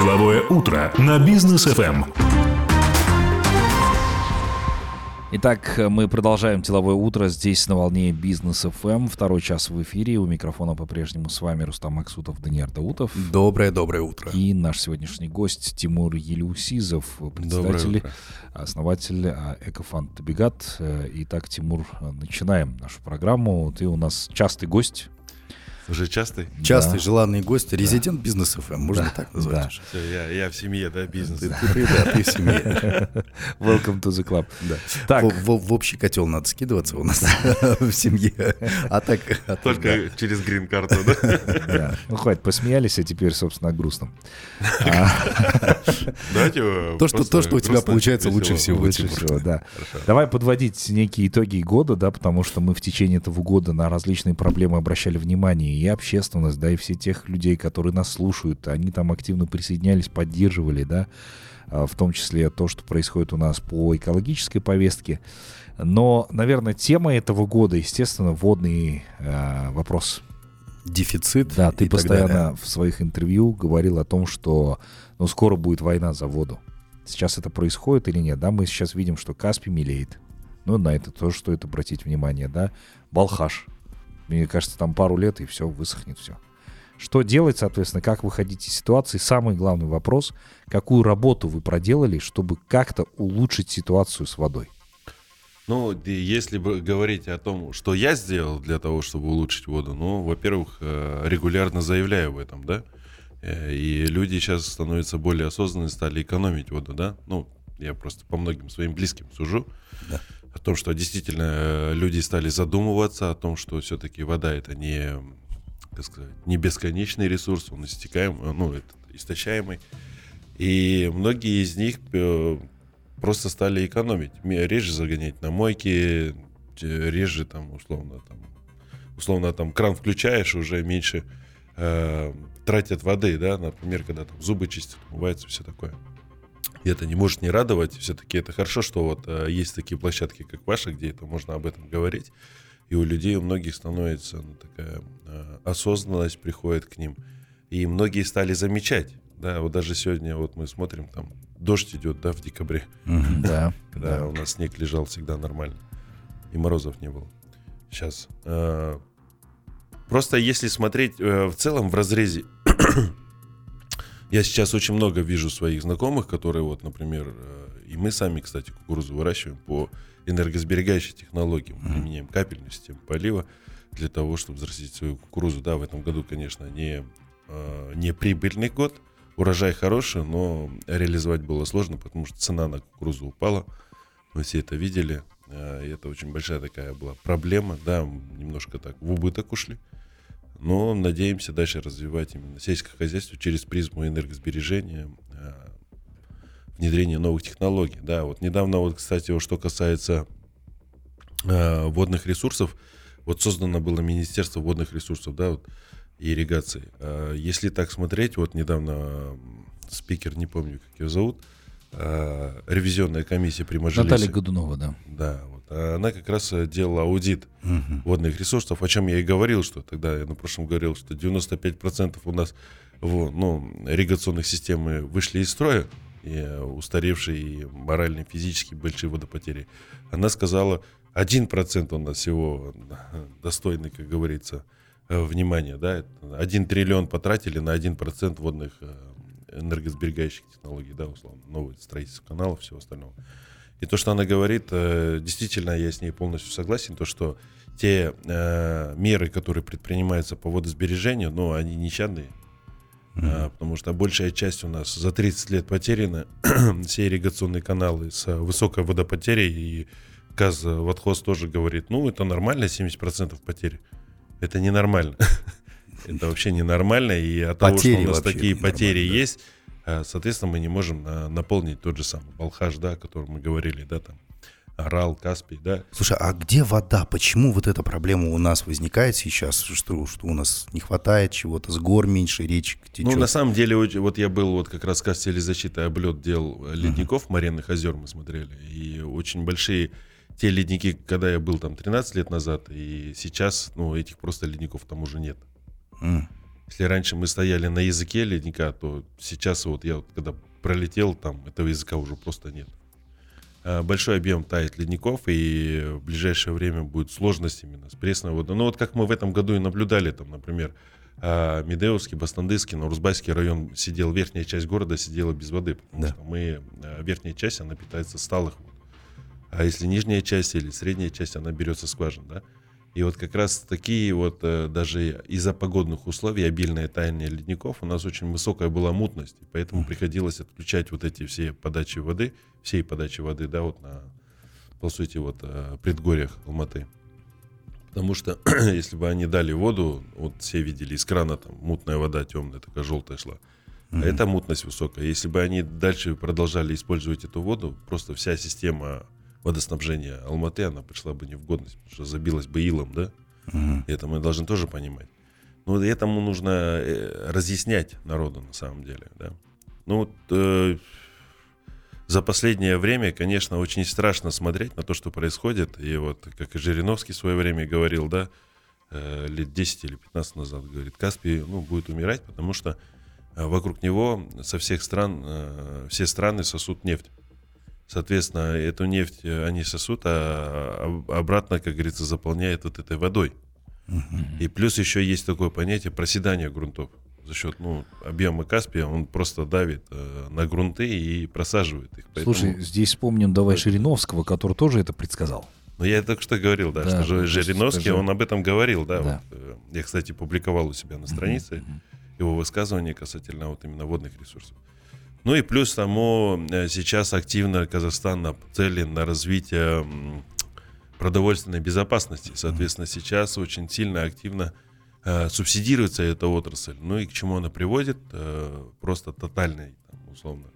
Деловое утро на бизнес ФМ. Итак, мы продолжаем деловое утро здесь на волне Бизнес ФМ. Второй час в эфире. У микрофона по-прежнему с вами Рустам Максутов, Даниил Даутов. Доброе-доброе утро. И наш сегодняшний гость Тимур Елеусизов, председатель, основатель а, Экофанд Табигат. Итак, Тимур, начинаем нашу программу. Ты у нас частый гость уже частый? Частый, да. желанный гость, резидент да. бизнес ФМ, можно да. так назвать. Да. Все, я, я в семье, да, бизнес. Ты, ты, да, ты в семье. Welcome to the club. Да. Так. В, в, в общий котел надо скидываться у нас в семье. А так... А Только да. через грин-карту, да? Да. Ну, хватит, посмеялись, а теперь, собственно, грустно. Давайте то, что, то, что у тебя получается лучше всего. Лучше всего, да. Давай подводить некие итоги года, да, потому что мы в течение этого года на различные проблемы обращали внимание и общественность, да, и все тех людей, которые нас слушают, они там активно присоединялись, поддерживали, да, а, в том числе то, что происходит у нас по экологической повестке. Но, наверное, тема этого года, естественно, водный э, вопрос. Дефицит. Да, ты постоянно в своих интервью говорил о том, что ну, скоро будет война за воду. Сейчас это происходит или нет? Да, мы сейчас видим, что Каспий мелеет. Ну, на это тоже стоит обратить внимание, да. Балхаш мне кажется, там пару лет, и все, высохнет все. Что делать, соответственно, как выходить из ситуации? Самый главный вопрос, какую работу вы проделали, чтобы как-то улучшить ситуацию с водой? Ну, если бы говорить о том, что я сделал для того, чтобы улучшить воду, ну, во-первых, э, регулярно заявляю об этом, да, э, и люди сейчас становятся более осознанными, стали экономить воду, да, ну, я просто по многим своим близким сужу. Да о том, что действительно э, люди стали задумываться о том, что все-таки вода это не, как сказать, не бесконечный ресурс, он истекаем, э, ну, это истощаемый. И многие из них э, просто стали экономить, реже загонять на мойки, реже там условно там условно там кран включаешь, уже меньше э, тратят воды, да, например, когда там зубы чистят, умываются, все такое. И это не может не радовать. Все-таки это хорошо, что вот э, есть такие площадки, как ваша, где это можно об этом говорить. И у людей, у многих становится ну, такая э, осознанность приходит к ним. И многие стали замечать. Да, вот даже сегодня вот мы смотрим, там дождь идет, да, в декабре. Да. Да, у нас снег лежал всегда нормально. И морозов не было. Сейчас. Э, просто если смотреть в целом в разрезе я сейчас очень много вижу своих знакомых, которые вот, например, э, и мы сами, кстати, кукурузу выращиваем по энергосберегающей технологии. Мы применяем капельную систему полива для того, чтобы взрастить свою кукурузу. Да, в этом году, конечно, не, э, не прибыльный год. Урожай хороший, но реализовать было сложно, потому что цена на кукурузу упала. Мы все это видели. Э, и это очень большая такая была проблема. Да, немножко так в убыток ушли но надеемся дальше развивать именно сельское хозяйство через призму энергосбережения, э, внедрения новых технологий. Да, вот недавно, вот, кстати, вот что касается э, водных ресурсов, вот создано было Министерство водных ресурсов, да, вот, и ирригации. Э, если так смотреть, вот недавно спикер, не помню, как ее зовут, ревизионная комиссия при Мажилисе. Наталья Годунова, да. Да, вот. А она как раз э, делала аудит угу. водных ресурсов, о чем я и говорил, что тогда я на прошлом говорил, что 95% у нас в, ну, ирригационных систем вышли из строя, и э, устаревшие и морально, физически большие водопотери. Она сказала, 1% у нас всего достойный, как говорится, э, внимания. Да? 1 триллион потратили на 1% водных энергосберегающих технологий, да, условно, новое строительство каналов, всего остального. И то, что она говорит, э, действительно, я с ней полностью согласен, то, что те э, меры, которые предпринимаются по водосбережению, ну, они нещадные, mm-hmm. потому что большая часть у нас за 30 лет потеряна, все ирригационные каналы с высокой водопотерей, и газ водхоз тоже говорит, ну, это нормально, 70% потери. Это ненормально. Это вообще ненормально, и от того, что у нас такие потери есть, э, соответственно, мы не можем э, наполнить тот же самый Балхаш, да, о котором мы говорили, да, там, Орал, Каспий, да. Слушай, а где вода? Почему вот эта проблема у нас возникает сейчас, что, что у нас не хватает чего-то, с гор меньше, речек течет? Ну, на самом деле, вот я был вот как раз в кастеле защиты облет дел ледников uh-huh. Маренных озер мы смотрели, и очень большие те ледники, когда я был там 13 лет назад, и сейчас, ну, этих просто ледников там уже нет. Если раньше мы стояли на языке ледника, то сейчас вот я вот когда пролетел, там этого языка уже просто нет. А, большой объем тает ледников, и в ближайшее время будет сложность именно с пресной водой. Ну вот как мы в этом году и наблюдали, там, например, а, Медеевский, Бастандыский, Нурузбайский район сидел, верхняя часть города сидела без воды, потому Да. что мы, а, верхняя часть, она питается сталых вод. А если нижняя часть или средняя часть, она берется скважин, да? И вот как раз такие вот, э, даже из-за погодных условий, обильное таяние ледников, у нас очень высокая была мутность, и поэтому приходилось отключать вот эти все подачи воды, всей подачи воды, да, вот на, по сути, вот э, предгорьях Алматы. Потому что если бы они дали воду, вот все видели из крана там мутная вода темная, такая желтая шла. А это мутность высокая. Если бы они дальше продолжали использовать эту воду, просто вся система водоснабжения Алматы, она пришла бы не в годность, потому что забилась бы илом, да? Мгм. Это мы должны тоже понимать. Но этому нужно э, разъяснять народу на самом деле, да. Ну вот э, за последнее время, конечно, очень страшно смотреть на то, что происходит. И вот, как и Жириновский в свое время говорил, да, э, лет 10 или 15 назад, говорит, Каспий ну, будет умирать, потому что э, вокруг него со всех стран, э, все страны сосут нефть. Соответственно, эту нефть э, они сосут, а а обратно, как говорится, заполняет вот этой водой. И плюс еще есть такое понятие проседания грунтов. За счет ну, объема Каспия он просто давит э, на грунты и просаживает их. Поэтому- Слушай, здесь вспомним давай Шириновского, который тоже это предсказал. Ну, я только что говорил, да, Да, что Жириновский, это он об этом говорил, да. Да. вот, э, я, кстати, публиковал у себя на странице его высказывания касательно вот именно водных ресурсов. Ну и плюс тому э, сейчас активно Казахстан нацелен на развитие продовольственной безопасности. Соответственно, сейчас очень сильно активно э, субсидируется эта отрасль. Ну и к чему она приводит? Э, просто тотальной, там, условно,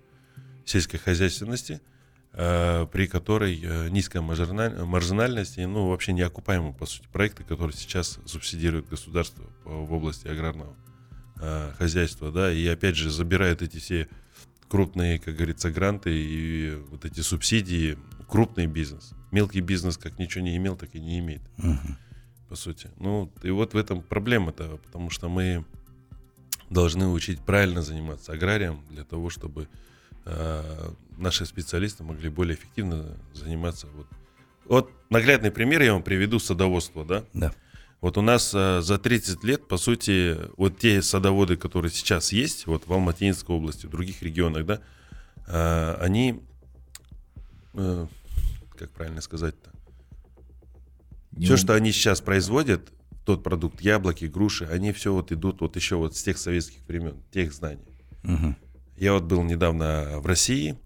сельской хозяйственности, э, при которой э, низкая маржиналь- маржинальность и ну, вообще неокупаемые, по сути, проекты, которые сейчас субсидирует государство в области аграрного э, хозяйства, да, и опять же забирает эти все крупные, как говорится, гранты и вот эти субсидии, крупный бизнес. Мелкий бизнес как ничего не имел, так и не имеет, Мгм. по сути. Ну, и вот в этом проблема-то, потому что мы должны учить правильно заниматься аграрием для того, чтобы э, наши специалисты могли более эффективно заниматься. Вот. вот наглядный пример я вам приведу садоводство, да? Да. Вот у нас э, за 30 лет, по сути, вот те садоводы, которые сейчас есть, вот в Алматинской области, в других регионах, да, э, они, э, как правильно сказать-то, Не все, что они сейчас производят, тот продукт, яблоки, груши, они все вот идут вот еще вот с тех советских времен, тех знаний. Мгм. Я вот был недавно в России,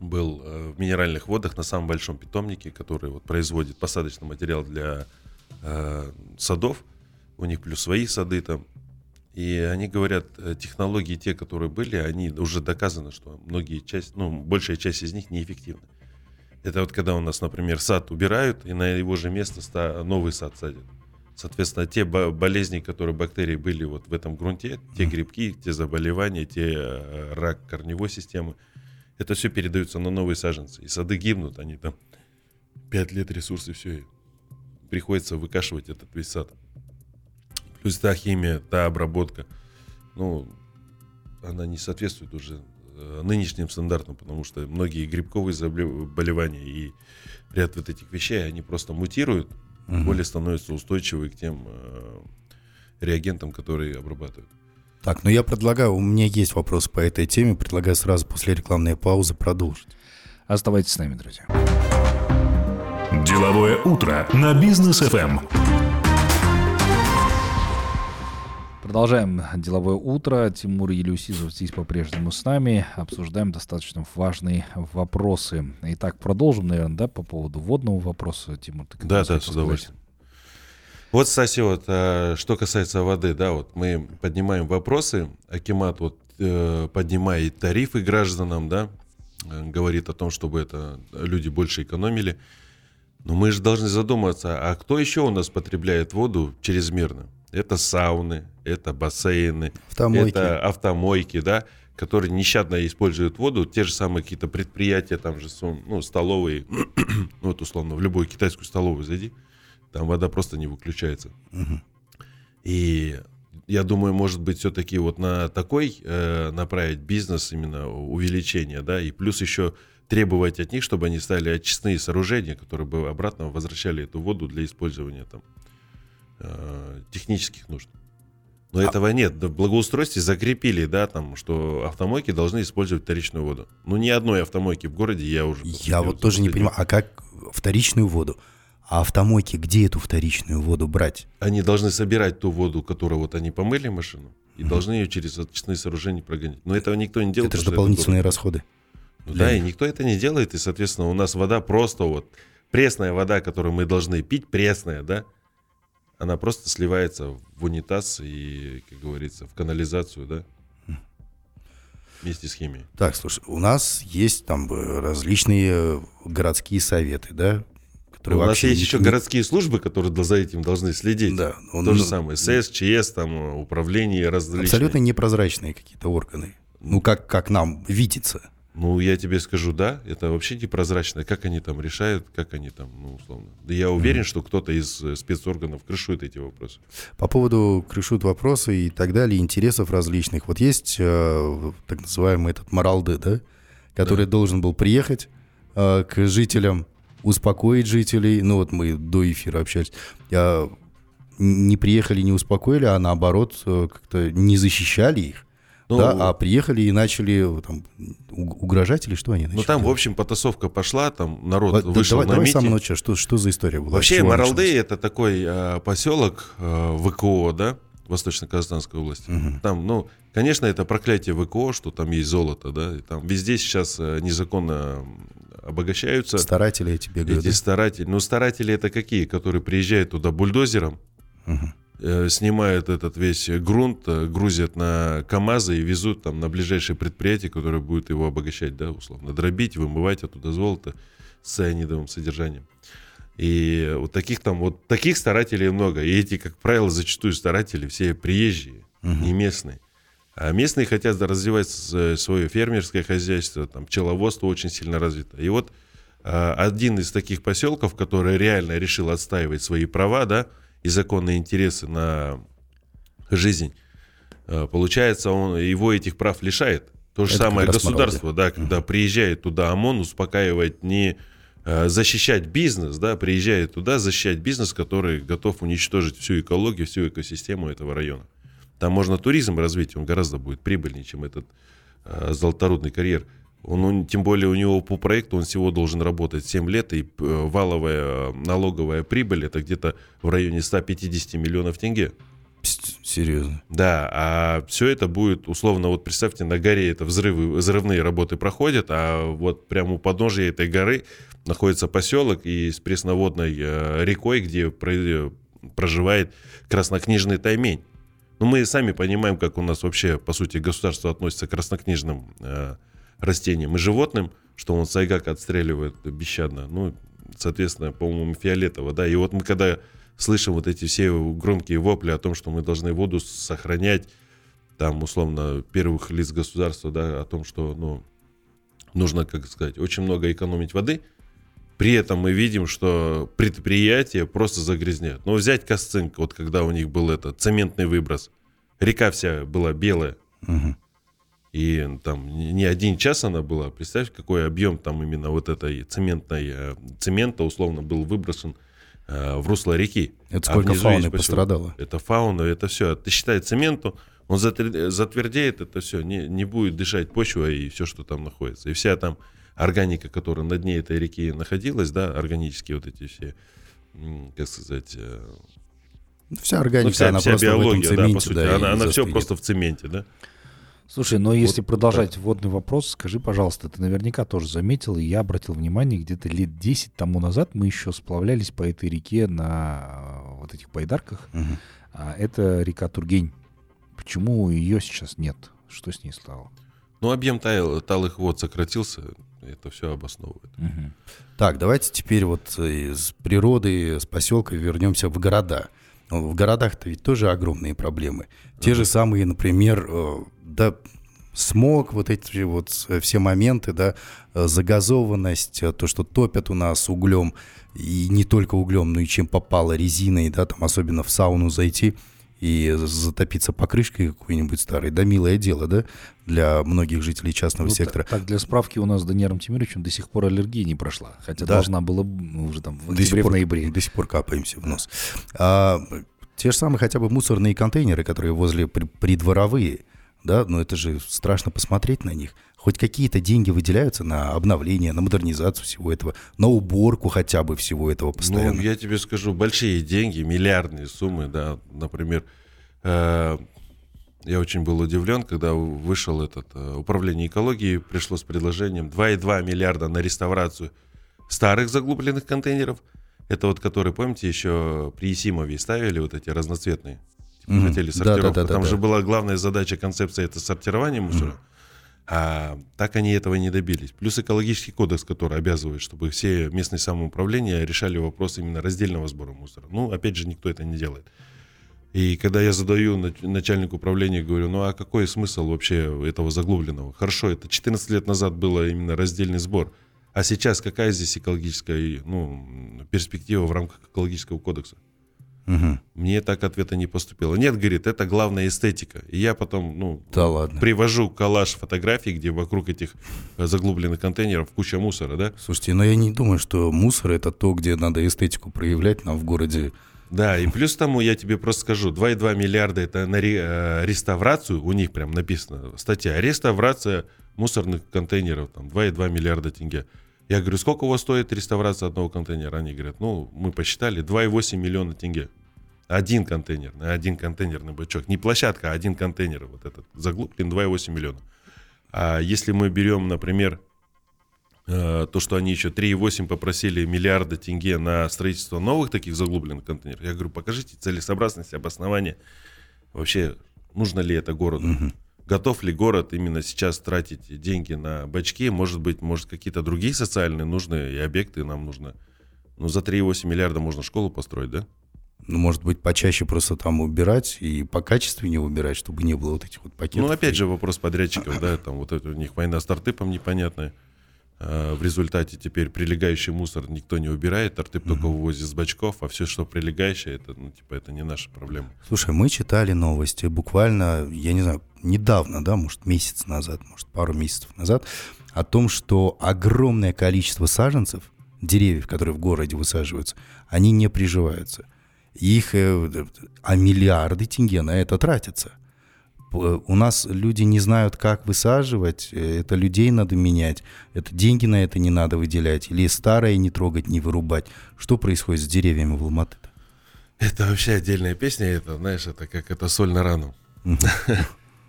был э, в минеральных водах на самом большом питомнике, который вот производит посадочный материал для э, садов. У них плюс свои сады там. И они говорят, э, технологии те, которые были, они уже доказано, что многие часть, ну, большая часть из них неэффективны. Это вот когда у нас, например, сад убирают, и на его же место ста- новый сад садят. Соответственно, те бо- болезни, которые бактерии были вот в этом грунте, те грибки, те заболевания, те э, рак корневой системы, это все передается на новые саженцы. И сады гибнут, они там 5 лет ресурсы, все, приходится выкашивать этот весь сад. Плюс та химия, та обработка, ну, она не соответствует уже э, нынешним стандартам, потому что многие грибковые заболевания и ряд вот этих вещей, они просто мутируют, Мгм. более становятся устойчивы к тем э, реагентам, которые обрабатывают. Так, ну я предлагаю, у меня есть вопрос по этой теме, предлагаю сразу после рекламной паузы продолжить. Оставайтесь с нами, друзья. Деловое утро на бизнес. ФМ. Продолжаем деловое утро. Тимур Елеусизов здесь по-прежнему с нами. Обсуждаем достаточно важные вопросы. Итак, продолжим, наверное, да, по поводу водного вопроса. Тимур, ты Да, да, с удовольствием. Вот, кстати, вот, э, что касается воды, да, вот мы поднимаем вопросы, Акимат вот э, поднимает тарифы гражданам, да, э, говорит о том, чтобы это люди больше экономили. Но мы же должны задуматься, а кто еще у нас потребляет воду чрезмерно? Это сауны, это бассейны, Автомойки. это автомойки, да, которые нещадно используют воду, те же самые какие-то предприятия, там же, ну, столовые, ну, вот условно, в любую китайскую столовую зайди, там вода просто не выключается. И я думаю, может быть, все-таки вот на такой э, направить бизнес именно увеличение, да, и плюс еще требовать от них, чтобы они стали очистные сооружения, которые бы обратно возвращали эту воду для использования там э, технических нужд. Но а... этого нет. В благоустройстве закрепили, да, там, что автомойки должны использовать вторичную воду. Ну, ни одной автомойки в городе я уже... Я вот тоже не понимаю, а как вторичную воду? А автомойки где эту вторичную воду брать? Они должны собирать ту воду, которую вот они помыли машину, и mm должны ее через очистные сооружения прогонять. Но этого никто не делает. Это же дополнительные это расходы. Ну, да, и никто это не делает, и, соответственно, у нас вода просто вот пресная вода, которую мы должны пить, пресная, да, она просто сливается в унитаз и, как говорится, в канализацию, да, вместе с химией. Так, слушай, у нас есть там э, различные городские советы, да, которые У нас есть не, еще городские службы, которые за этим должны следить. Да. Он, То же самое, СС, ЧС, там, управление различные. Абсолютно непрозрачные какие-то органы. Ну, как, как нам видится. Ну, я тебе скажу, да, это вообще непрозрачно. Как они там решают, как они там, ну, условно. Да я уверен, mm-hmm. что кто-то из э, спецорганов крышует эти вопросы. По поводу крышут вопросы и так далее, интересов различных. Вот есть э, так называемый этот Моралды, да, который да. должен был приехать э, к жителям, успокоить жителей. Ну, вот мы до эфира общались. Я не приехали, не успокоили, а наоборот э, как-то не защищали их. Ну, да, а приехали и начали там, угрожать или что они начали? Ну там, в общем, потасовка пошла, там народ вот, вышел давай, на давай митинг. самого начала, что, что за история была? Вообще Маралды это такой э, поселок э, ВКО, да, Восточно-Казахстанской области. Угу. Там, ну, конечно, это проклятие ВКО, что там есть золото, да, и там везде сейчас э, незаконно обогащаются. Старатели эти бегают. Эти да? старатели. Ну, старатели это какие? Которые приезжают туда бульдозером, угу Э, снимают этот весь грунт, э, грузят на КАМАЗы и везут там на ближайшее предприятие, которое будет его обогащать, да, условно, дробить, вымывать оттуда золото с цианидовым содержанием. И вот таких там, вот таких старателей много. И эти, как правило, зачастую старатели все приезжие, угу. не местные. А местные хотят развивать свое фермерское хозяйство, там пчеловодство очень сильно развито. И вот а, один из таких поселков, который реально решил отстаивать свои права, да, и законные интересы на жизнь, э, получается, он его этих прав лишает. То же Это самое государство, да, когда угу. приезжает туда ОМОН, успокаивает не э, защищать бизнес, да, приезжает туда защищать бизнес, который готов уничтожить всю экологию, всю экосистему этого района. Там можно туризм развить, он гораздо будет прибыльнее, чем этот э, золоторудный карьер. Он, он, тем более у него по проекту он всего должен работать 7 лет, и э, валовая налоговая прибыль это где-то в районе 150 миллионов тенге. Серьезно? Да, а все это будет, условно, вот представьте, на горе это взрывы, взрывные работы проходят, а вот прямо у подножия этой горы находится поселок и с пресноводной э, рекой, где проживает краснокнижный таймень. Ну, мы сами понимаем, как у нас вообще, по сути, государство относится к краснокнижным э, растениям и животным, что он сайгак отстреливает бесщадно. Ну, соответственно, по-моему, фиолетово, да. И вот мы когда слышим вот эти все громкие вопли о том, что мы должны воду сохранять, там, условно, первых лиц государства, да, о том, что, ну, нужно, как сказать, очень много экономить воды, при этом мы видим, что предприятия просто загрязняют. Но взять Касцинк, вот когда у них был этот цементный выброс, река вся была белая, угу. И там не один час она была. Представь, какой объем там именно вот этой цементной, э, цемента условно был выброsen э, в русло реки. Это а сколько а фауны пострадало? Это фауна, это все. Ты считай цементу, он затвердеет, это все, не, не будет дышать почва и все, что там находится. И вся там органика, которая на дне этой реки находилась, да, органические вот эти все, как сказать... Э, вся органика, ну, вся, она вся просто биология, в этом цементе, да, по сути, да, она, она все просто в цементе, да. Слушай, но если вот, продолжать да. вводный вопрос, скажи, пожалуйста, ты наверняка тоже заметил, и я обратил внимание, где-то лет 10 тому назад мы еще сплавлялись по этой реке на э, вот этих байдарках. Угу. А, это река Тургень. Почему ее сейчас нет? Что с ней стало? Ну, объем тал, талых вод сократился, это все обосновывает. Угу. Так, давайте теперь вот из природы, с поселка вернемся в города. В городах-то ведь тоже огромные проблемы. Те же самые, например, э, да, смог, вот эти вот все моменты, да, э, загазованность, э, то, что топят у нас углем, и не только углем, но и чем попало резиной, да, там особенно в сауну зайти, и затопиться покрышкой какой-нибудь старой. Да, милое дело, да, для многих жителей частного Ну, сектора. Так, так, для справки, у нас Даниэром Тимировичем до сих пор аллергия не прошла. Хотя Да. должна была ну, уже там в До сих октябре, в пор- ноябре. До сих пор капаемся в нос. А, те же самые хотя бы мусорные контейнеры, которые возле при- придворовые, да, но это же страшно посмотреть на них. Хоть какие-то деньги выделяются на обновление, на модернизацию всего этого, на уборку хотя бы всего этого постоянно. Ну, я тебе скажу, большие деньги, миллиардные суммы, да, например, э, я очень был удивлен, когда вышел этот э, управление экологии, пришло с предложением 2,2 миллиарда на реставрацию старых заглубленных контейнеров, это вот которые, помните, еще при Есимове ставили вот эти разноцветные, типа, Мгм. хотели Да, сортировку, да, да, там да, же да. была главная задача, концепция, это сортирование мусора, а так они этого не добились. Плюс экологический кодекс, который обязывает, чтобы все местные самоуправления решали вопрос именно раздельного сбора мусора. Ну, опять же, никто это не делает. И когда я задаю нач- начальнику управления, говорю, ну а какой смысл вообще этого заглубленного? Хорошо, это 14 лет назад было именно раздельный сбор. А сейчас какая здесь экологическая ну, перспектива в рамках экологического кодекса? Мгм. Мне так ответа не поступило. Нет, говорит, это главная эстетика. И я потом, ну, Да ладно. привожу коллаж фотографий, где вокруг этих э, заглубленных контейнеров куча мусора, да? Слушайте, но я не думаю, что мусор это то, где надо эстетику проявлять нам в городе. Да, и плюс тому я тебе просто скажу, 2,2 миллиарда это на ре- э, реставрацию, у них прям написано, статья, реставрация мусорных контейнеров, там, 2,2 миллиарда тенге. Я говорю, сколько у вас стоит реставрация одного контейнера? Они говорят, ну, мы посчитали, 2,8 миллиона тенге. Один контейнер, на один контейнерный бачок. Не площадка, а один контейнер, вот этот, заглублен 2,8 миллиона. А если мы берем, например, э, то, что они еще 3,8 попросили миллиарда тенге на строительство новых таких заглубленных контейнеров, я говорю, покажите целесообразность, обоснование. Вообще, нужно ли это городу? Готов ли город именно сейчас тратить деньги на бачки? Может быть, может какие-то другие социальные нужные и объекты нам нужно. Ну, за 3,8 миллиарда можно школу построить, да? Ну, может быть, почаще просто там убирать и по качественнее убирать, чтобы не было вот этих вот пакетов. Ну, опять же, вопрос подрядчиков, да, там вот это у них война с стартыпом непонятная. А, В результате теперь прилегающий мусор никто не убирает, тартып только вывозит с бачков, а все, что прилегающее, это, ну, типа, это не наша проблема. Слушай, мы читали новости буквально, я не знаю, недавно, да, может, месяц назад, может, пару месяцев назад, о том, что огромное количество саженцев, деревьев, которые в городе высаживаются, они не приживаются. Их, э, а миллиарды тенге на это тратятся. У нас люди не знают, как высаживать, э, это людей надо менять, это деньги на это не надо выделять, или старое не трогать, не вырубать. Что происходит с деревьями в Алматы? Это вообще отдельная песня, это, знаешь, это как это соль на рану.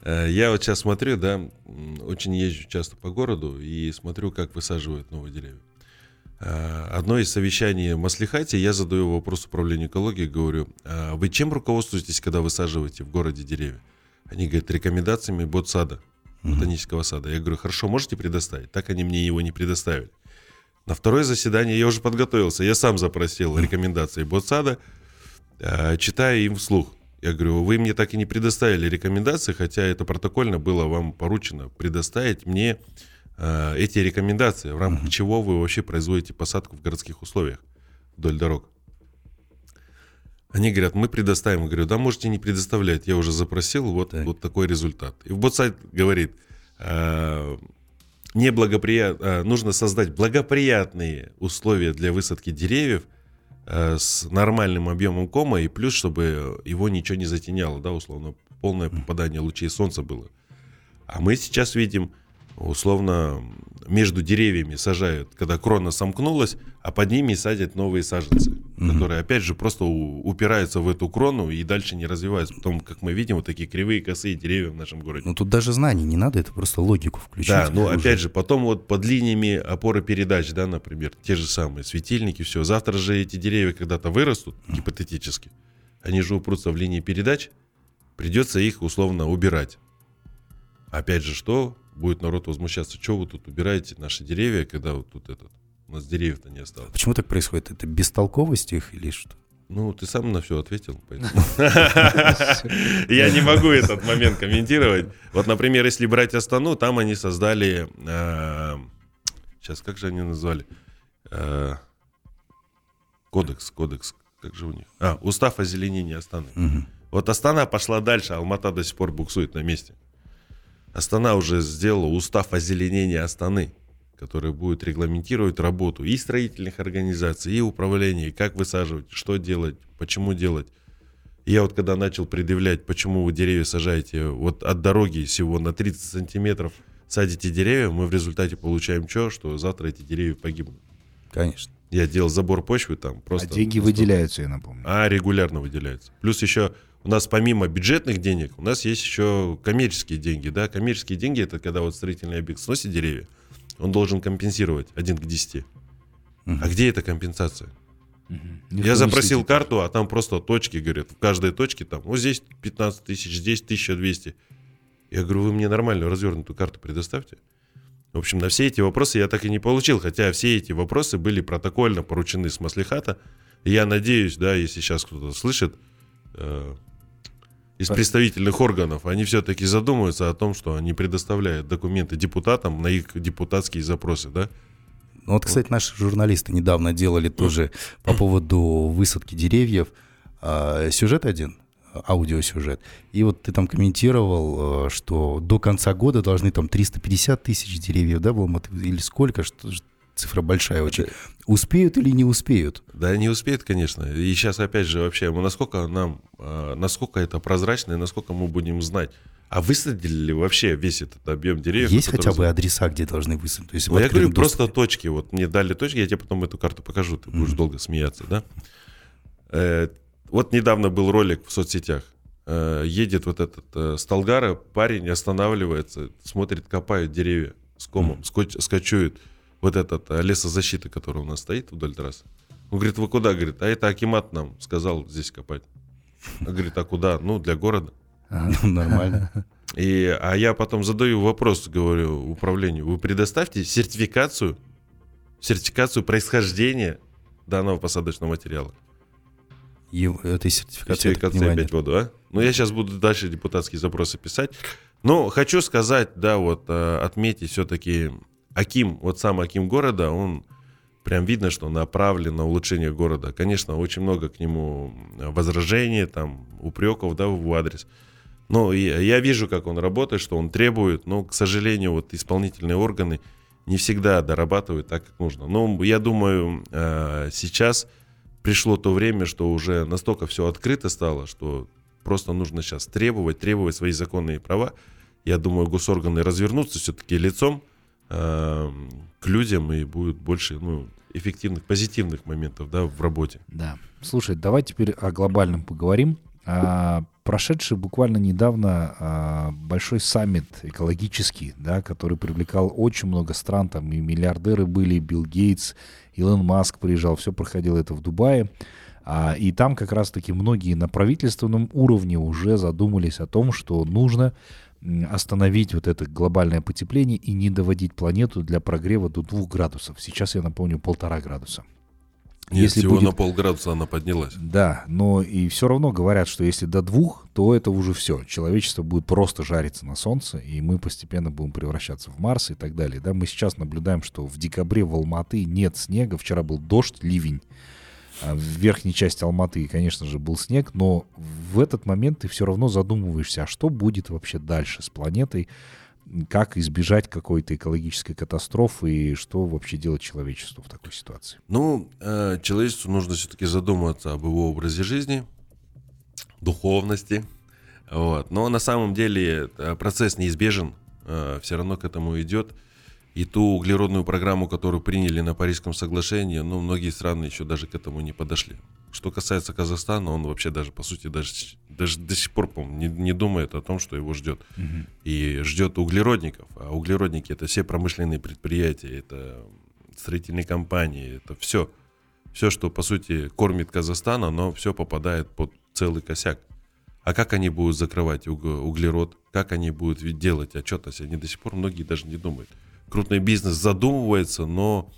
Э, Я вот сейчас смотрю, да, очень езжу часто по городу и смотрю, как высаживают новые деревья. Э, Одно из совещаний в Маслихате я задаю вопрос управлению экологии, говорю, «А вы чем руководствуетесь, когда высаживаете в городе деревья? Они говорят, рекомендациями ботсада, ботанического сада. Я говорю, хорошо, можете предоставить? Так они мне его не предоставили. На второе заседание я уже подготовился, я сам запросил рекомендации ботсада, э, читаю им вслух. Я говорю, вы мне так и не предоставили рекомендации, хотя это протокольно было вам поручено предоставить мне эти рекомендации, в рамках чего вы вообще производите посадку в городских условиях вдоль дорог. Они говорят, мы предоставим. Я говорю, да, можете не предоставлять. Я уже запросил, вот, Так. вот такой результат. И в ботсайт говорит, э, неблагоприят... э, нужно создать благоприятные условия для высадки деревьев э, с нормальным объемом кома, и плюс, чтобы его ничего не затеняло, да, условно, полное попадание лучей солнца было. А мы сейчас видим, условно, между деревьями сажают, когда крона сомкнулась, а под ними садят новые саженцы, которые, опять же, просто у- упираются в эту крону и дальше не развиваются. Потом, как мы видим, вот такие кривые, косые деревья в нашем городе. Ну, тут даже знаний не надо, это просто логику включить. Да, ну уже. опять же, потом вот под линиями опоры передач, да, например, те же самые светильники, все. Завтра же эти деревья когда-то вырастут, гипотетически. Они же упрутся в линии передач, придется их условно убирать. Опять же, что? Будет народ возмущаться, что вы тут убираете наши деревья, когда вот тут этот, у нас деревьев-то не осталось. Почему так происходит? Это бестолковость их или что? Ну, ты сам на все ответил, поэтому... Я не могу этот момент комментировать. Вот, например, если брать Астану, там они создали... Сейчас, как же они назвали? Э, Кодекс, кодекс. Как же у них? А, устав озеленения Астаны. Вот Астана пошла дальше, а Алмата до сих пор буксует на месте. Астана уже сделала устав озеленения Астаны, который будет регламентировать работу и строительных организаций, и управления, и как высаживать, что делать, почему делать. Я вот когда начал предъявлять, почему вы деревья сажаете вот от дороги всего на 30 сантиметров, садите деревья, мы в результате получаем что? Что завтра эти деревья погибнут. Конечно. Я делал забор почвы там просто. А деньги выделяются, я напомню. А, регулярно выделяются. Плюс еще у нас помимо бюджетных денег, у нас есть еще коммерческие деньги. Да? Коммерческие деньги это когда вот строительный объект сносит деревья, он должен компенсировать 1 к 10. А где эта компенсация? Никто Я запросил карту, а там просто точки, говорят, в каждой точке там, вот здесь 15 тысяч, здесь 1200. Я говорю, вы мне нормальную развернутую карту предоставьте. В общем, на все эти вопросы я так и не получил, хотя все эти вопросы были протокольно поручены с Маслихата. Я надеюсь, да, если сейчас кто-то слышит, э, из представительных органов, они все-таки задумаются о том, что они предоставляют документы депутатам на их депутатские запросы, да? Ну вот, кстати, наши журналисты недавно делали тоже по поводу высадки деревьев а, сюжет один, аудиосюжет. И вот ты там комментировал, э, что до конца года должны там 350 тысяч деревьев, да, было или сколько, что цифра большая очень. Успеют или не успеют? Да, не успеет, конечно. И сейчас, опять же, вообще, мы насколько нам, а, насколько это прозрачно и насколько мы будем знать. А высадили ли вообще весь этот объем деревьев? Есть хотя бы адреса, где должны высадить? То есть Ну, я говорю, просто доступе. точки. Вот мне дали точки, я тебе потом эту карту покажу, ты будешь долго смеяться, да? Э, вот недавно был ролик в соцсетях. Э, едет вот этот э, Сталгара, парень останавливается, смотрит, копают деревья с комом, скотч- скачует вот этот э, лесозащита, который у нас стоит вдоль трассы. Он говорит, вы куда? Говорит, а это Акимат нам сказал здесь копать. Он говорит, а куда? Ну, для города. Нормально. И, а я потом задаю вопрос, говорю, управлению, вы предоставьте сертификацию, сертификацию происхождения данного посадочного материала. И этой сертификации, Сертификация опять воду, а? Ну, я сейчас буду дальше депутатские запросы писать. Но хочу сказать, да, вот э, отметить все-таки Аким, вот сам Аким города, он прям видно, что направлен на улучшение города. Конечно, очень много к нему возражений, там, упреков, да, в адрес. Но я вижу, как он работает, что он требует, но, к сожалению, вот исполнительные органы не всегда дорабатывают так, как нужно. Но я думаю, э, сейчас пришло то время, что уже настолько все открыто стало, что просто нужно сейчас требовать, требовать свои законные права. Я думаю, госорганы развернутся все-таки лицом э, к людям и будет больше ну, эффективных, позитивных моментов да, в работе. Да. Слушай, давай теперь о глобальном поговорим. А, прошедший буквально недавно а, большой саммит экологический, да, который привлекал очень много стран, там и миллиардеры были, Билл Гейтс, Илон Маск приезжал, все проходило это в Дубае. А, и там как раз-таки многие на правительственном уровне уже задумались о том, что нужно остановить вот это глобальное потепление и не доводить планету для прогрева до 2 градусов. Сейчас, я напомню, полтора градуса. Нет, Если всего будет- на полградуса она поднялась. Да, но и все равно говорят, что если до двух, то это уже все. Человечество будет просто жариться на Солнце, и мы постепенно будем превращаться в Марс и так далее. Да, мы сейчас наблюдаем, что в декабре в Алматы нет снега. Вчера был дождь, ливень. А В верхней части Алматы, конечно же, был снег, но в этот момент ты все равно задумываешься, а что будет вообще дальше с планетой, как избежать какой-то экологической катастрофы и что вообще делать человечеству в такой ситуации. Ну, э, человечеству нужно все-таки задуматься об его образе жизни, духовности. Вот. Но на самом деле э, процесс неизбежен, все равно к этому идет. И ту углеродную программу, которую приняли на Парижском соглашении, ну, многие страны еще даже к этому не подошли. Что касается Казахстана, он вообще даже, по сути, даже, даже до сих пор, по-моему, не, не думает о том, что его ждет. И ждет углеродников. А углеродники это все промышленные предприятия, это строительные компании, это все. Все, что, по сути, кормит Казахстан, оно все попадает под целый косяк. А как они будут закрывать уг- углерод? Как они будут делать отчетность? Они до сих пор многие даже не думают. Крупный бизнес задумывается, но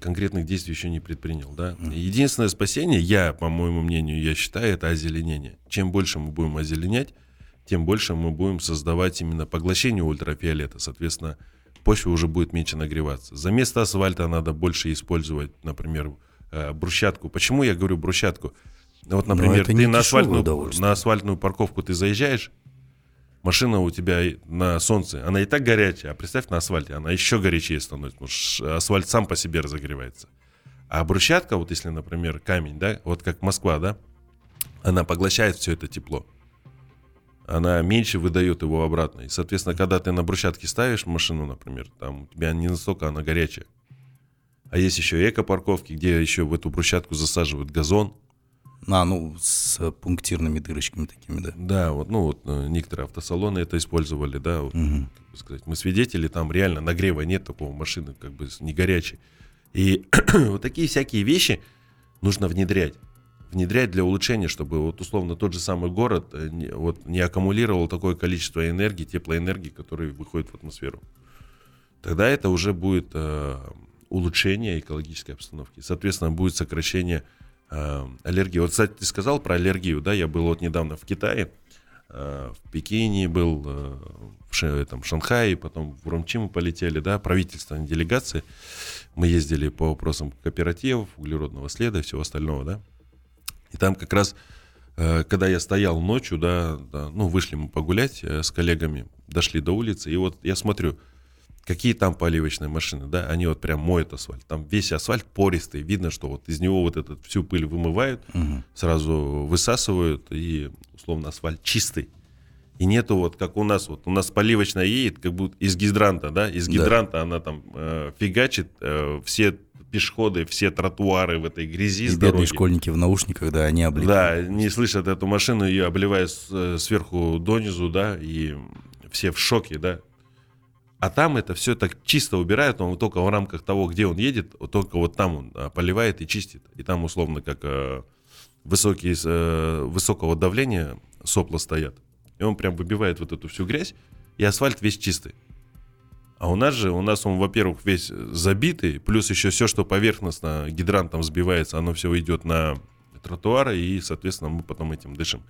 конкретных действий еще не предпринял. Да? Единственное спасение, я, по моему мнению, я считаю, это озеленение. Чем больше мы будем озеленять, тем больше мы будем создавать именно поглощение ультрафиолета. Соответственно, почва уже будет меньше нагреваться. За место асфальта надо больше использовать, например, э, брусчатку. Почему я говорю брусчатку? Вот, Но например, ты на асфальтную, на асфальтную парковку ты заезжаешь, машина у тебя на солнце, она и так горячая, а представь на асфальте, она еще горячее становится, потому что асфальт сам по себе разогревается. А брусчатка, вот если, например, камень, да, вот как Москва, да, она поглощает все это тепло. Она меньше выдает его обратно. И, соответственно, когда ты на брусчатке ставишь машину, например, там у тебя не настолько она горячая. А есть еще эко-парковки, где еще в эту брусчатку засаживают газон. А, ну, с пунктирными дырочками такими, да. Да, вот, ну вот э, некоторые автосалоны это использовали, да, вот, Мгм. как бы сказать, мы свидетели, там реально нагрева нет такого, машины как бы не горячей. И вот такие всякие вещи нужно внедрять. Внедрять для улучшения, чтобы вот условно тот же самый город э, не, вот, не аккумулировал такое количество энергии, теплоэнергии, которая выходит в атмосферу. Тогда это уже будет э, улучшение экологической обстановки. Соответственно, будет сокращение э, аллергии. Вот, кстати, ты сказал про аллергию, да, я был вот недавно в Китае, э, в Пекине был, э, в там, Шанхае, потом в Урумчи полетели, да, правительственные делегации. Мы ездили по вопросам кооперативов, углеродного следа и всего остального, да. И там как раз, когда я стоял ночью, да, да, ну, вышли мы погулять с коллегами, дошли до улицы, и вот я смотрю, какие там поливочные машины, да, они вот прям моют асфальт. Там весь асфальт пористый, видно, что вот из него вот эту всю пыль вымывают, Мгм. сразу высасывают, и условно асфальт чистый. И нету вот как у нас, вот у нас поливочная едет, как будто из гидранта, да, из Да. гидранта она там э, фигачит, э, все пешеходы, все тротуары в этой грязи И с бедные дороги. школьники в наушниках, да, они облепили. Да, не слышат эту машину, ее обливают э, сверху донизу, да, и все в шоке, да. А там это все так чисто убирают, он только в рамках того, где он едет, только вот там он а, поливает и чистит. И там условно как э, высокие, э, высокого давления сопла стоят. И он прям выбивает вот эту всю грязь, и асфальт весь чистый. А у нас же, у нас он, во-первых, весь забитый, плюс еще все, что поверхностно гидрантом сбивается, оно все идет на тротуары, и, соответственно, мы потом этим дышим.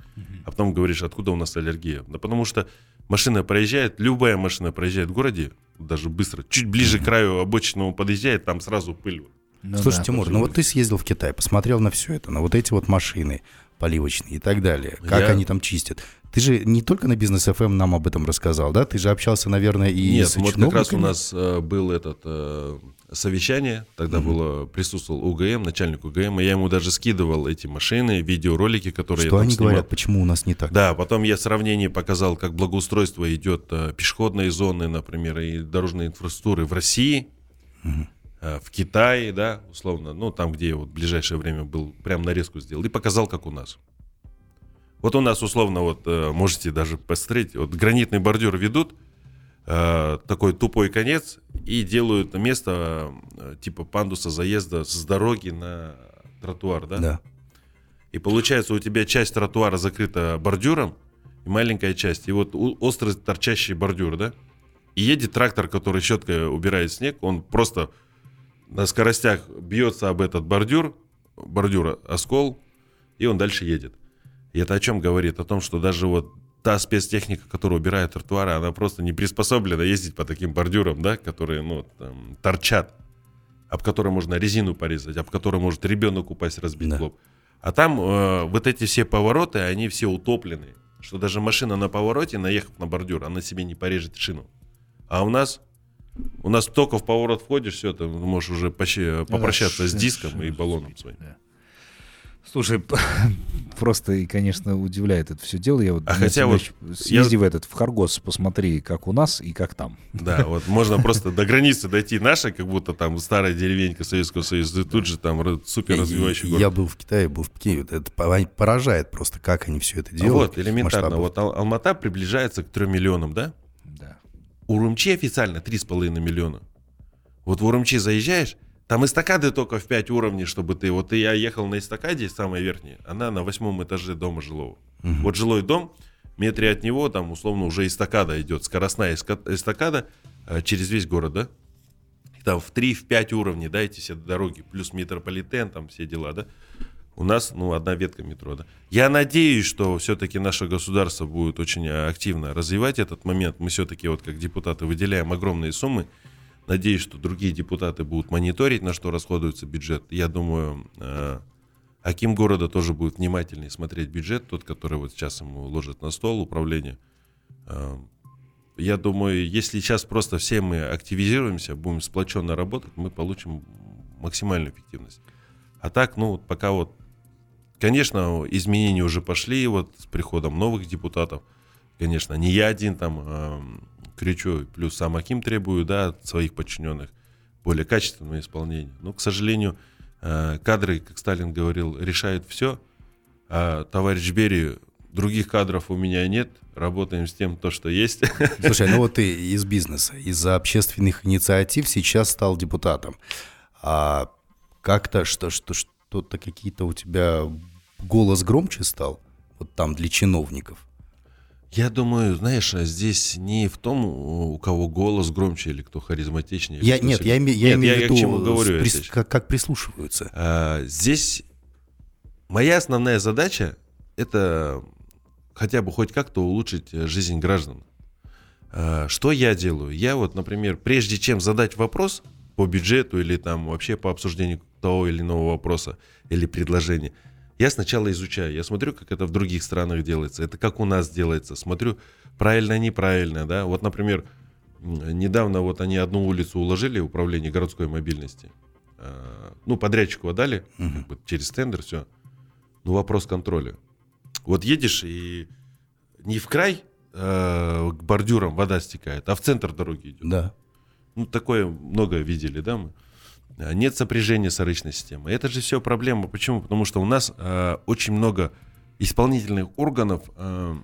А потом говоришь, откуда у нас аллергия? Да потому что машина проезжает, любая машина проезжает в городе, даже быстро, чуть ближе к краю обочинного подъезжает, там сразу пыль. Ну Слушай, да. Тимур, ну вот ты съездил в Китай, посмотрел на все это, на вот эти вот машины поливочные и так далее, как Я- они там чистят. Ты же не только на бизнес FM нам об этом рассказал, да? Ты же общался, наверное, и Нет, с вот как раз у нас э, был этот э, совещание, тогда было, присутствовал УГМ, начальник УГМ, и я ему даже скидывал эти машины, видеоролики, которые Что я там они снимал. говорят, почему у нас не так? Да, потом я сравнение показал, как благоустройство идет э, пешеходные зоны, например, и дорожной инфраструктуры в России, э, в Китае, да, условно, ну, там, где я вот в ближайшее время был, прям нарезку сделал, и показал, как у нас. Вот у нас, условно, вот э, можете даже посмотреть, вот гранитный бордюр ведут, э, такой тупой конец, и делают место э, типа пандуса заезда с дороги на тротуар, да? Да. И получается, у тебя часть тротуара закрыта бордюром, и маленькая часть. И вот острый торчащий бордюр, да? И едет трактор, который четко убирает снег, он просто на скоростях бьется об этот бордюр, бордюр оскол, и он дальше едет. И это о чем говорит? О том, что даже вот та спецтехника, которая убирает тротуары, она просто не приспособлена ездить по таким бордюрам, да, которые, ну, там, торчат, об которые можно резину порезать, об которые может ребенок упасть, разбить Да. лоб. А там э, вот эти все повороты, они все утоплены, что даже машина на повороте, наехав на бордюр, она себе не порежет шину. А у нас, у нас только в поворот входишь, все, ты можешь уже пощи- попрощаться с ш- диском ш- и баллоном своим. Да. Слушай, просто, и, конечно, удивляет это все дело. Я вот, А хотя вот съезди в этот, в Харгос, посмотри, как у нас и как там. Да, вот можно просто до границы дойти нашей, как будто там старая деревенька Советского Союза, и тут же там супер развивающий город. Я был в Китае, был в Пекине. Это по- поражает просто, как они все это А делают. вот, элементарно, вот Ал- Алмата приближается к 3 миллионам, да? Да. Урумчи официально 3,5 миллиона. Вот в Урумчи заезжаешь, там эстакады только в 5 уровней, чтобы ты... Вот я ехал на эстакаде, самая верхняя, она на восьмом этаже дома жилого. Вот жилой дом, метре от него там условно уже эстакада идет, скоростная эстакада э, через весь город, да? И там в 3-5 уровней, да, эти все дороги, плюс метрополитен, там все дела, да? У нас, ну, одна ветка метро, да. Я надеюсь, что все-таки наше государство будет очень э, активно развивать этот момент. Мы все-таки, вот как депутаты, выделяем огромные суммы. Надеюсь, что другие депутаты будут мониторить, на что расходуется бюджет. Я думаю, э, Аким города тоже будет внимательнее смотреть бюджет, тот, который вот сейчас ему ложит на стол управление. Э, я думаю, если сейчас просто все мы активизируемся, будем сплоченно работать, мы получим максимальную эффективность. А так, ну, пока вот, конечно, изменения уже пошли вот с приходом новых депутатов. Конечно, не я один там э, кричу, плюс сам Аким требую, да, от своих подчиненных более качественного исполнения. Но, к сожалению, э, кадры, как Сталин говорил, решают все. А товарищ Берия других кадров у меня нет, работаем с тем, то, что есть. Слушай, ну вот ты из бизнеса, из-за общественных инициатив сейчас стал депутатом. А как-то что, что, что-то какие-то у тебя голос громче стал, вот там для чиновников? Я думаю, знаешь, здесь не в том, у кого голос громче или кто харизматичнее. Я, кто нет, я, име, я нет, имею я, в виду, к чему говорю, прис, как, как прислушиваются. А, здесь моя основная задача это хотя бы хоть как-то улучшить э, жизнь граждан. А, что я делаю? Я вот, например, прежде чем задать вопрос по бюджету или там вообще по обсуждению того или иного вопроса или предложения, я сначала изучаю, я смотрю, как это в других странах делается, это как у нас делается, смотрю, правильно, неправильно, да. Вот, например, недавно вот они одну улицу уложили, управление городской мобильности, а, ну, подрядчику отдали, угу. как бы через тендер, все. Ну, вопрос контроля. Вот едешь и не в край э, к бордюрам вода стекает, а в центр дороги идет. Да. Ну, такое много видели, да, мы. А, нет сопряжения с рыночной системой. Это же все проблема. Почему? Потому что у нас э, очень много исполнительных органов, э,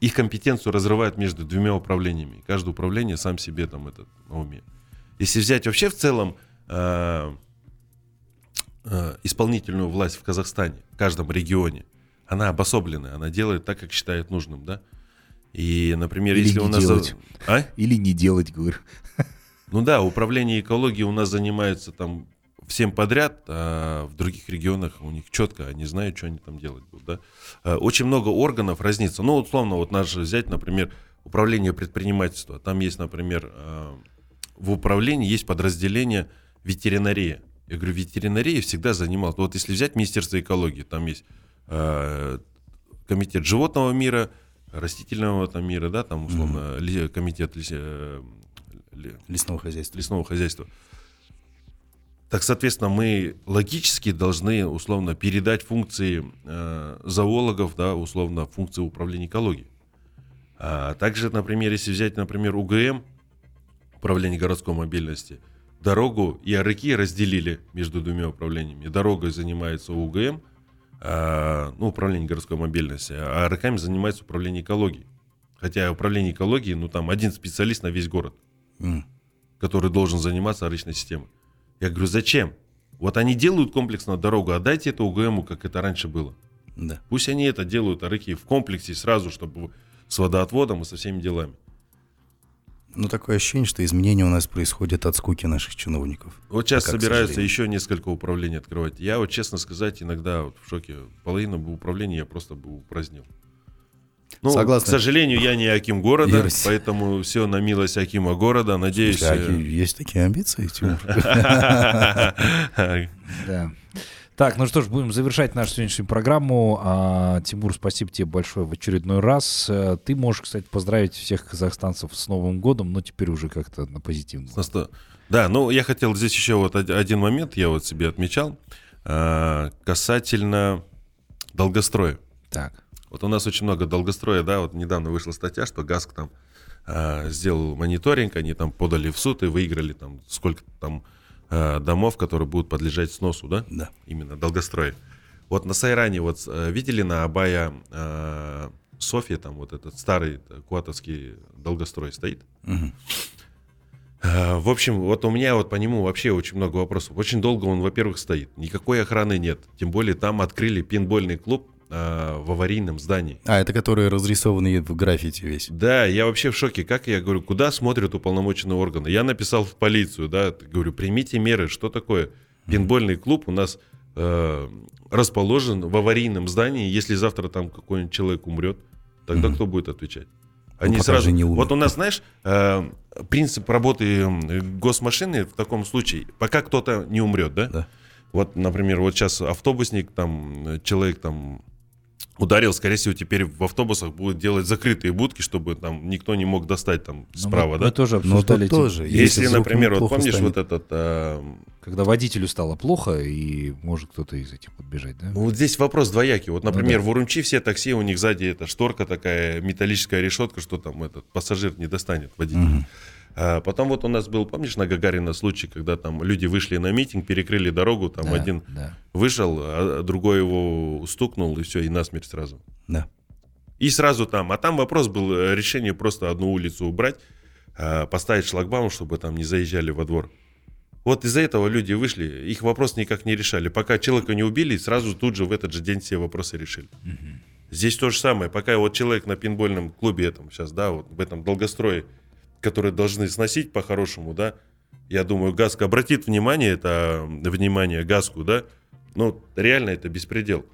их компетенцию разрывают между двумя управлениями. Каждое управление сам себе там это на уме. Если взять вообще в целом э, э, исполнительную власть в Казахстане, в каждом регионе, она обособленная, она делает так, как считает нужным, да. И, например, Или если у нас... делать. А? Или не делать, говорю. Ну да, управление экологией у нас занимается там всем подряд, а в других регионах у них четко, они знают, что они там делать будут, да. А, очень много органов разнится. Ну, условно, вот наш взять, например, управление предпринимательства. Там есть, например, а, в управлении есть подразделение ветеринария. Я говорю, ветеринария всегда занималась. Вот если взять Министерство экологии, там есть Э, комитет животного мира, растительного там, мира, да, там условно mm-hmm. комитет э, лесного хозяйства. Лесного хозяйства. Так, соответственно, мы логически должны условно передать функции э, зоологов, да, условно функции управления экологией. А также, например, если взять, например, УГМ, управление городской мобильности, дорогу и Арыки разделили между двумя управлениями. Дорогой занимается УГМ, а, ну, управление городской мобильности, а руками занимается управление экологией. Хотя управление экологией, ну, там один специалист на весь город, mm. который должен заниматься рыночной системой. Я говорю, зачем? Вот они делают комплексно дорогу, отдайте это УГМу, как это раньше было. Да. Пусть они это делают, арыки, в комплексе сразу, чтобы с водоотводом и со всеми делами. Ну, такое ощущение, что изменения у нас происходят от скуки наших чиновников. Вот сейчас Пока, собираются еще несколько управлений открывать. Я вот, честно сказать, иногда вот в шоке. Половину управления я просто бы упразднил. Ну, Согласна. к сожалению, я не Аким города, Юрий. поэтому все на милость Акима города. Надеюсь... Слушай, а есть такие амбиции, Тимур? Да. Так, ну что ж, будем завершать нашу сегодняшнюю программу. А, Тимур, спасибо тебе большое в очередной раз. Э, ты можешь, кстати, поздравить всех казахстанцев с Новым годом, но теперь уже как-то на позитивном. Да, ну я хотел здесь еще вот один момент, я вот себе отмечал, а, касательно долгостроя. Так. Вот у нас очень много долгостроя, да, вот недавно вышла статья, что ГАСК там а, сделал мониторинг, они там подали в суд и выиграли там сколько там Э, домов, которые будут подлежать сносу, да? Да. Именно долгострой. Вот на Сайране, вот э, видели на Абая э, Софья, там вот этот старый куатовский долгострой стоит? Угу. В общем, вот у меня вот по нему вообще очень много вопросов. Очень долго он, во-первых, стоит. Никакой охраны нет. Тем более там открыли пинбольный клуб э, в аварийном здании. А, это которые разрисованы в граффити весь. Да, я вообще в шоке. Как я говорю, куда смотрят уполномоченные органы? Я написал в полицию, да, говорю, примите меры, что такое? Пинбольный клуб у нас э, расположен в аварийном здании. Если завтра там какой-нибудь человек умрет, тогда кто будет отвечать? Ну, Они ну, сразу. Не умер. вот у нас, знаешь, э, принцип работы госмашины в таком случае, пока кто-то не умрет, да? Да Вот, например, вот сейчас автобусник, там, человек там ударил, скорее всего, теперь в автобусах будут делать закрытые будки, чтобы там никто не мог достать там Ну, справа, мы, да? мы тоже Но обсуждали. эти- тоже. Если, вдруг например, вот помнишь станет. вот этот... а, Когда водителю стало плохо, и может кто-то из этих подбежать, да? Ну, вот здесь вопрос двоякий. Вот, например, да. в Урумчи все такси, у них сзади эта шторка такая, металлическая решетка, что там этот пассажир не достанет водитель. А потом вот у нас был, помнишь, на Гагарина случай, когда там люди вышли на митинг, перекрыли дорогу, там Да, один да. вышел, а другой его стукнул, и все, и насмерть сразу. Да. И сразу там. А там вопрос был э, решение просто одну улицу убрать, а, поставить шлагбаум, чтобы там не заезжали во двор. Вот из-за этого люди вышли, их вопрос никак не решали. Пока человека не убили, сразу тут же в этот же день все вопросы решили. Здесь то же самое. Пока вот человек на пинбольном клубе этом сейчас, да, вот в этом долгострое, который должны сносить по-хорошему, да, я думаю, Газка обратит внимание, это внимание Газку, да, но реально это беспредел.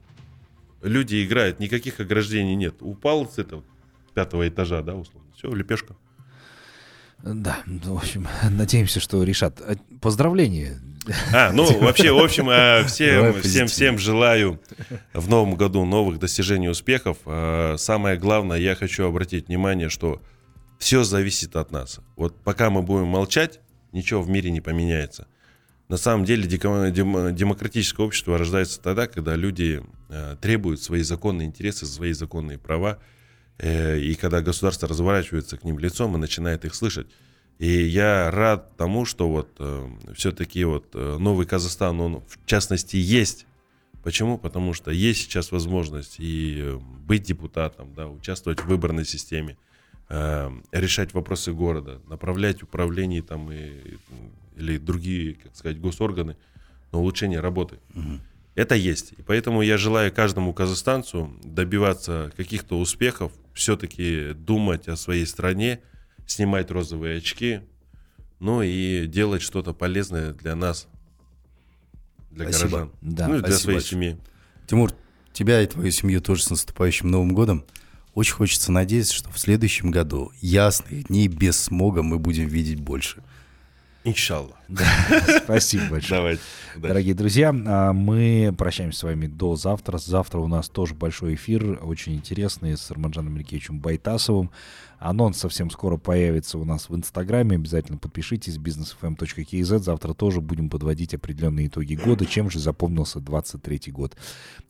Люди играют, никаких ограждений нет. Упал с этого пятого этажа, да, условно. Все, лепешка. Да, ну, в общем, надеемся, что решат. А, Поздравления. А, ну, вообще, в общем, э, всем, всем, всем желаю в новом году новых достижений, успехов. Э, Самое главное, я хочу обратить внимание, что все зависит от нас. Вот пока мы будем молчать, ничего в мире не поменяется. На самом деле демократическое общество рождается тогда, когда люди э, требуют свои законные интересы, свои законные права, э, и когда государство разворачивается к ним лицом и начинает их слышать. И я рад тому, что вот все-таки вот э, новый Казахстан, он в частности есть. Почему? Потому что есть сейчас возможность и э, быть депутатом, да, участвовать в выборной системе, э, решать вопросы города, направлять управление там и, или другие, как сказать, госорганы на улучшение работы. Это есть. И поэтому я желаю каждому казахстанцу добиваться каких-то успехов, все-таки думать о своей стране, снимать розовые очки, ну и делать что-то полезное для нас, для Спасибо. горожан, Да, ну и для своей большое. семьи. Тимур, тебя и твою семью тоже с наступающим Новым годом. Очень хочется надеяться, что в следующем году ясных дней без смога мы будем видеть больше. Иншаллах. Спасибо большое. Давайте. Дорогие друзья, а, мы прощаемся с вами до завтра. Завтра у нас тоже большой эфир, очень интересный, с Арманджаном Мелькевичем Байтасовым. Анонс совсем скоро появится у нас в Инстаграме. Обязательно подпишитесь, businessfm.kz. Завтра тоже будем подводить определенные итоги года, чем же запомнился 23 год.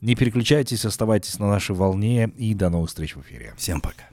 Не переключайтесь, оставайтесь на нашей волне и до новых встреч в эфире. Всем пока.